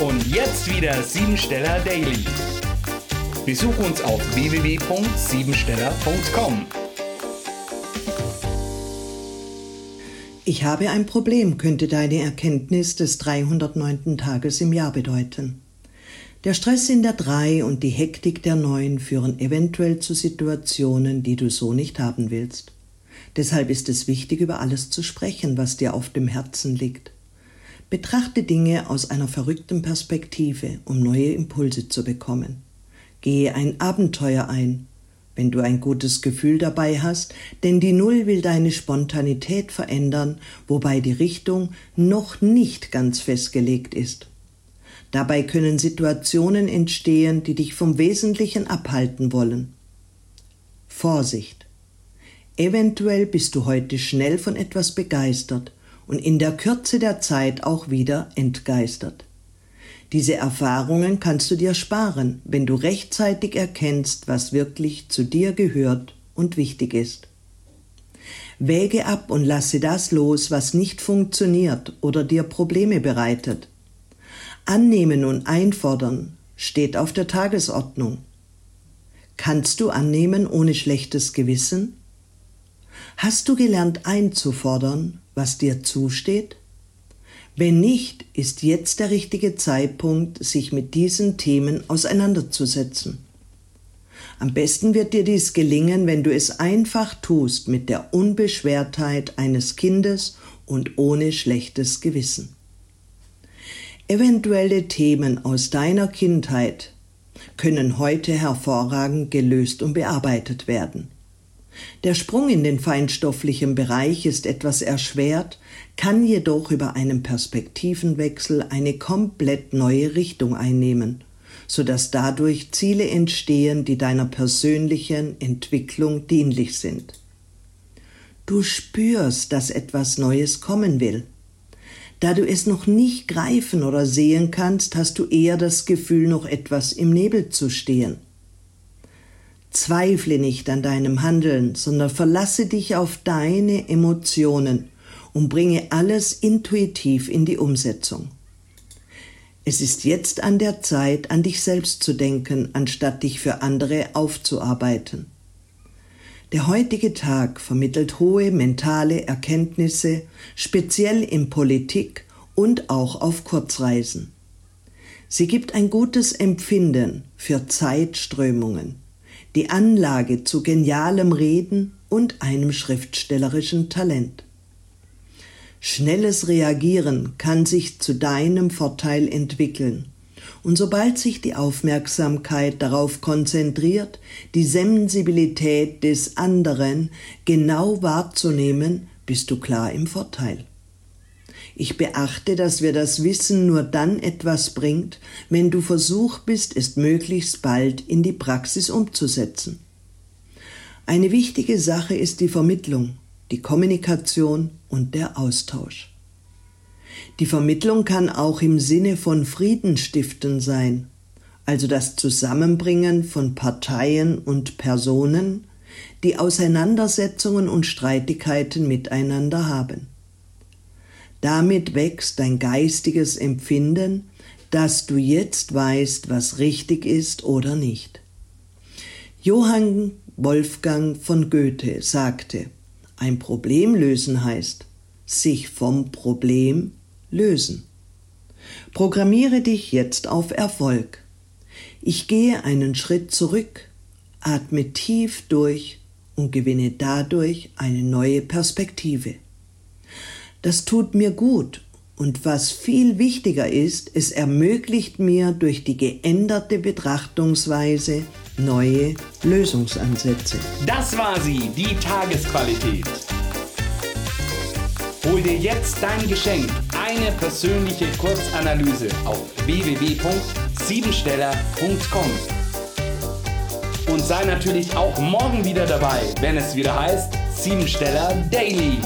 Und jetzt wieder Siebensteller Daily. Besuch uns auf www.siebensteller.com. Ich habe ein Problem, könnte deine Erkenntnis des 309. Tages im Jahr bedeuten. Der Stress in der 3 und die Hektik der 9 führen eventuell zu Situationen, die du so nicht haben willst. Deshalb ist es wichtig, über alles zu sprechen, was dir auf dem Herzen liegt. Betrachte Dinge aus einer verrückten Perspektive, um neue Impulse zu bekommen. Gehe ein Abenteuer ein, wenn du ein gutes Gefühl dabei hast, denn die Null will deine Spontanität verändern, wobei die Richtung noch nicht ganz festgelegt ist. Dabei können Situationen entstehen, die dich vom Wesentlichen abhalten wollen. Vorsicht! Eventuell bist du heute schnell von etwas begeistert und in der Kürze der Zeit auch wieder entgeistert. Diese Erfahrungen kannst du dir sparen, wenn du rechtzeitig erkennst, was wirklich zu dir gehört und wichtig ist. Wäge ab und lasse das los, was nicht funktioniert oder dir Probleme bereitet. Annehmen und einfordern steht auf der Tagesordnung. Kannst du annehmen ohne schlechtes Gewissen? Hast du gelernt einzufordern, was dir zusteht? Wenn nicht, ist jetzt der richtige Zeitpunkt, sich mit diesen Themen auseinanderzusetzen. Am besten wird dir dies gelingen, wenn du es einfach tust mit der Unbeschwertheit eines Kindes und ohne schlechtes Gewissen. Eventuelle Themen aus deiner Kindheit können heute hervorragend gelöst und bearbeitet werden. Der Sprung in den feinstofflichen Bereich ist etwas erschwert, kann jedoch über einen Perspektivenwechsel eine komplett neue Richtung einnehmen, so dass dadurch Ziele entstehen, die deiner persönlichen Entwicklung dienlich sind. Du spürst, dass etwas Neues kommen will. Da du es noch nicht greifen oder sehen kannst, hast du eher das Gefühl, noch etwas im Nebel zu stehen. Zweifle nicht an deinem Handeln, sondern verlasse dich auf deine Emotionen und bringe alles intuitiv in die Umsetzung. Es ist jetzt an der Zeit, an dich selbst zu denken, anstatt dich für andere aufzuarbeiten. Der heutige Tag vermittelt hohe mentale Erkenntnisse, speziell in Politik und auch auf Kurzreisen. Sie gibt ein gutes Empfinden für Zeitströmungen die Anlage zu genialem Reden und einem schriftstellerischen Talent. Schnelles Reagieren kann sich zu deinem Vorteil entwickeln. Und sobald sich die Aufmerksamkeit darauf konzentriert, die Sensibilität des anderen genau wahrzunehmen, bist du klar im Vorteil. Ich beachte, dass wir das Wissen nur dann etwas bringt, wenn du versucht bist, es möglichst bald in die Praxis umzusetzen. Eine wichtige Sache ist die Vermittlung, die Kommunikation und der Austausch. Die Vermittlung kann auch im Sinne von Friedenstiften sein, also das Zusammenbringen von Parteien und Personen, die Auseinandersetzungen und Streitigkeiten miteinander haben. Damit wächst dein geistiges Empfinden, dass du jetzt weißt, was richtig ist oder nicht. Johann Wolfgang von Goethe sagte, ein Problem lösen heißt, sich vom Problem lösen. Programmiere dich jetzt auf Erfolg. Ich gehe einen Schritt zurück, atme tief durch und gewinne dadurch eine neue Perspektive. Das tut mir gut und was viel wichtiger ist, es ermöglicht mir durch die geänderte Betrachtungsweise neue Lösungsansätze. Das war sie, die Tagesqualität. Hol dir jetzt dein Geschenk, eine persönliche Kurzanalyse auf www.siebensteller.com. Und sei natürlich auch morgen wieder dabei, wenn es wieder heißt Siebensteller Daily.